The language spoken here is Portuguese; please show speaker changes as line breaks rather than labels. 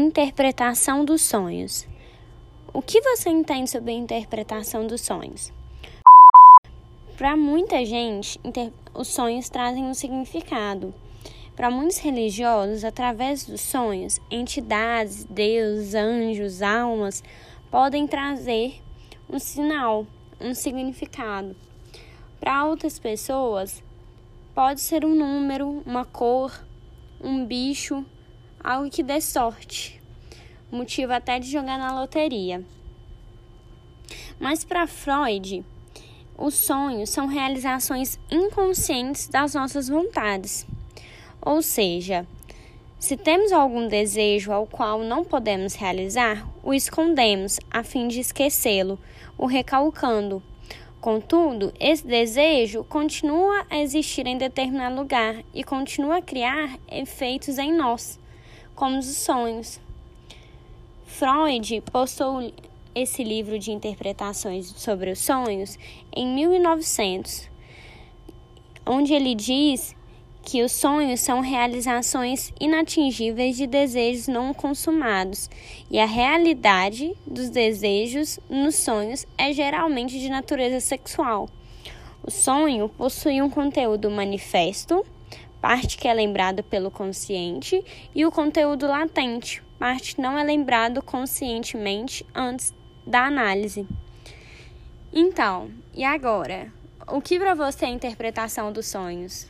Interpretação dos sonhos. O que você entende sobre a interpretação dos sonhos? Para muita gente, os sonhos trazem um significado. Para muitos religiosos, através dos sonhos, entidades, deuses, anjos, almas podem trazer um sinal, um significado. Para outras pessoas, pode ser um número, uma cor, um bicho, algo que dê sorte, motivo até de jogar na loteria. Mas para Freud, os sonhos são realizações inconscientes das nossas vontades. Ou seja, se temos algum desejo ao qual não podemos realizar, o escondemos a fim de esquecê-lo, o recalcando. Contudo, esse desejo continua a existir em determinado lugar e continua a criar efeitos em nós como os sonhos. Freud postou esse livro de interpretações sobre os sonhos em 1900, onde ele diz que os sonhos são realizações inatingíveis de desejos não consumados e a realidade dos desejos nos sonhos é geralmente de natureza sexual. O sonho possui um conteúdo manifesto parte que é lembrado pelo consciente, e o conteúdo latente, parte que não é lembrado conscientemente antes da análise. Então, e agora? O que para você é a interpretação dos sonhos?